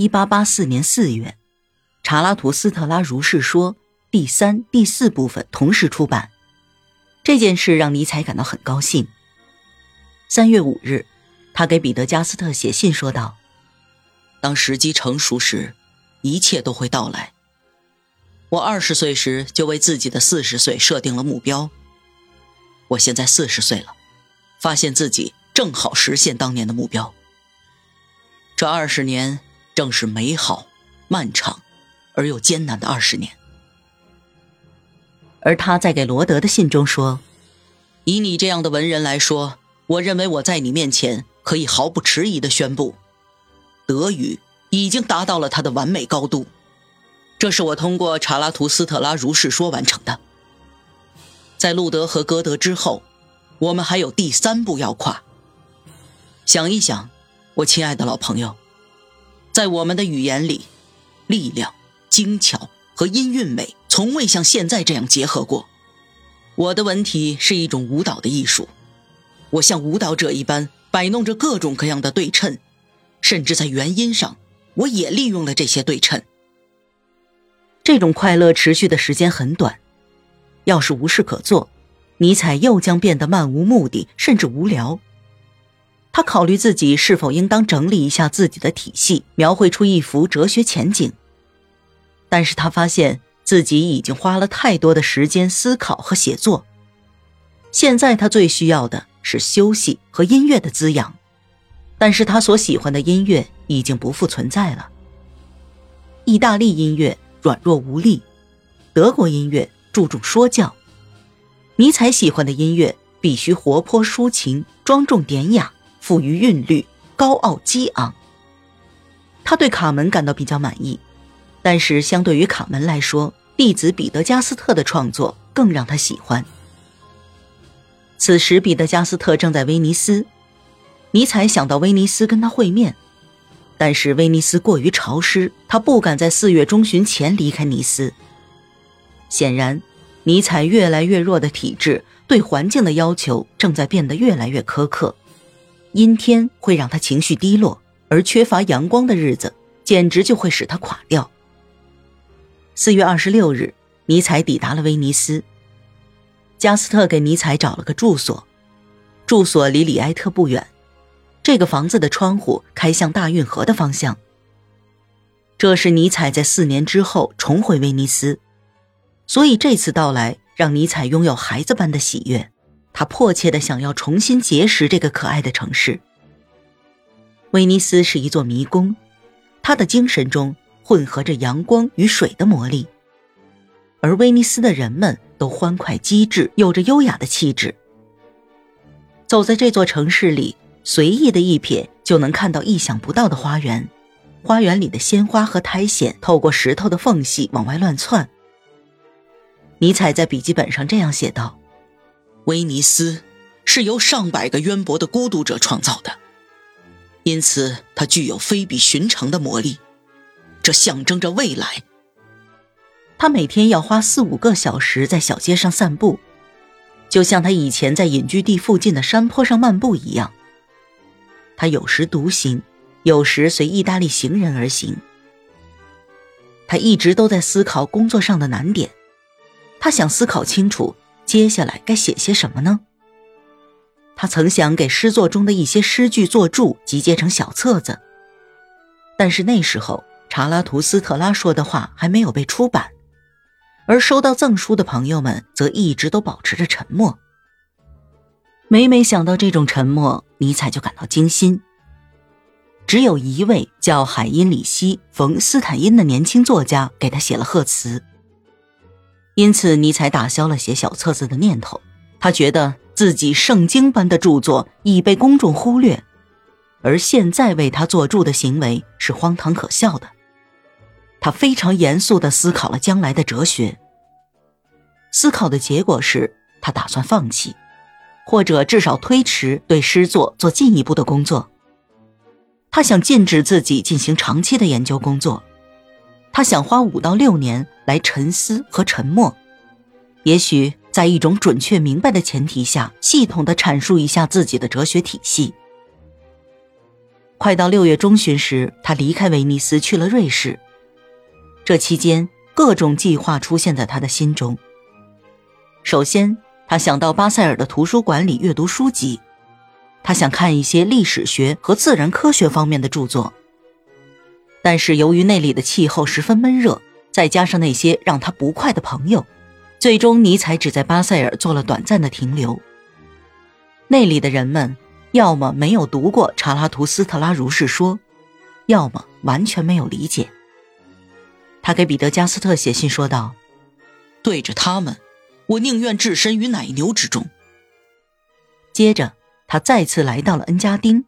一八八四年四月，《查拉图斯特拉如是说》第三、第四部分同时出版。这件事让尼采感到很高兴。三月五日，他给彼得加斯特写信说道：“当时机成熟时，一切都会到来。我二十岁时就为自己的四十岁设定了目标。我现在四十岁了，发现自己正好实现当年的目标。这二十年。”正是美好、漫长而又艰难的二十年。而他在给罗德的信中说：“以你这样的文人来说，我认为我在你面前可以毫不迟疑地宣布，德语已经达到了它的完美高度。这是我通过查拉图斯特拉如是说完成的。在路德和歌德之后，我们还有第三步要跨。想一想，我亲爱的老朋友。”在我们的语言里，力量、精巧和音韵美从未像现在这样结合过。我的文体是一种舞蹈的艺术，我像舞蹈者一般摆弄着各种各样的对称，甚至在元音上，我也利用了这些对称。这种快乐持续的时间很短，要是无事可做，尼采又将变得漫无目的，甚至无聊。他考虑自己是否应当整理一下自己的体系，描绘出一幅哲学前景。但是他发现自己已经花了太多的时间思考和写作。现在他最需要的是休息和音乐的滋养，但是他所喜欢的音乐已经不复存在了。意大利音乐软弱无力，德国音乐注重说教，尼采喜欢的音乐必须活泼抒情、庄重典雅。富于韵律，高傲激昂。他对卡门感到比较满意，但是相对于卡门来说，弟子彼得加斯特的创作更让他喜欢。此时，彼得加斯特正在威尼斯，尼采想到威尼斯跟他会面，但是威尼斯过于潮湿，他不敢在四月中旬前离开尼斯。显然，尼采越来越弱的体质对环境的要求正在变得越来越苛刻。阴天会让他情绪低落，而缺乏阳光的日子简直就会使他垮掉。四月二十六日，尼采抵达了威尼斯。加斯特给尼采找了个住所，住所离里埃特不远。这个房子的窗户开向大运河的方向。这是尼采在四年之后重回威尼斯，所以这次到来让尼采拥有孩子般的喜悦。他迫切的想要重新结识这个可爱的城市。威尼斯是一座迷宫，他的精神中混合着阳光与水的魔力，而威尼斯的人们都欢快机智，有着优雅的气质。走在这座城市里，随意的一瞥就能看到意想不到的花园，花园里的鲜花和苔藓透过石头的缝隙往外乱窜。尼采在笔记本上这样写道。威尼斯是由上百个渊博的孤独者创造的，因此它具有非比寻常的魔力。这象征着未来。他每天要花四五个小时在小街上散步，就像他以前在隐居地附近的山坡上漫步一样。他有时独行，有时随意大利行人而行。他一直都在思考工作上的难点，他想思考清楚。接下来该写些什么呢？他曾想给诗作中的一些诗句作注，集结成小册子。但是那时候，查拉图斯特拉说的话还没有被出版，而收到赠书的朋友们则一直都保持着沉默。每每想到这种沉默，尼采就感到惊心。只有一位叫海因里希·冯·斯坦因的年轻作家给他写了贺词。因此，尼采打消了写小册子的念头。他觉得自己圣经般的著作已被公众忽略，而现在为他作注的行为是荒唐可笑的。他非常严肃地思考了将来的哲学。思考的结果是他打算放弃，或者至少推迟对诗作做进一步的工作。他想禁止自己进行长期的研究工作。他想花五到六年来沉思和沉默，也许在一种准确明白的前提下，系统的阐述一下自己的哲学体系。快到六月中旬时，他离开威尼斯去了瑞士。这期间，各种计划出现在他的心中。首先，他想到巴塞尔的图书馆里阅读书籍，他想看一些历史学和自然科学方面的著作。但是，由于那里的气候十分闷热，再加上那些让他不快的朋友，最终尼采只在巴塞尔做了短暂的停留。那里的人们。要么没有读过查拉图斯特拉如是说，要么完全没有理解。他给彼得加斯特写信说道：“对着他们，我宁愿置身于奶牛之中。”接着，他再次来到了恩加丁，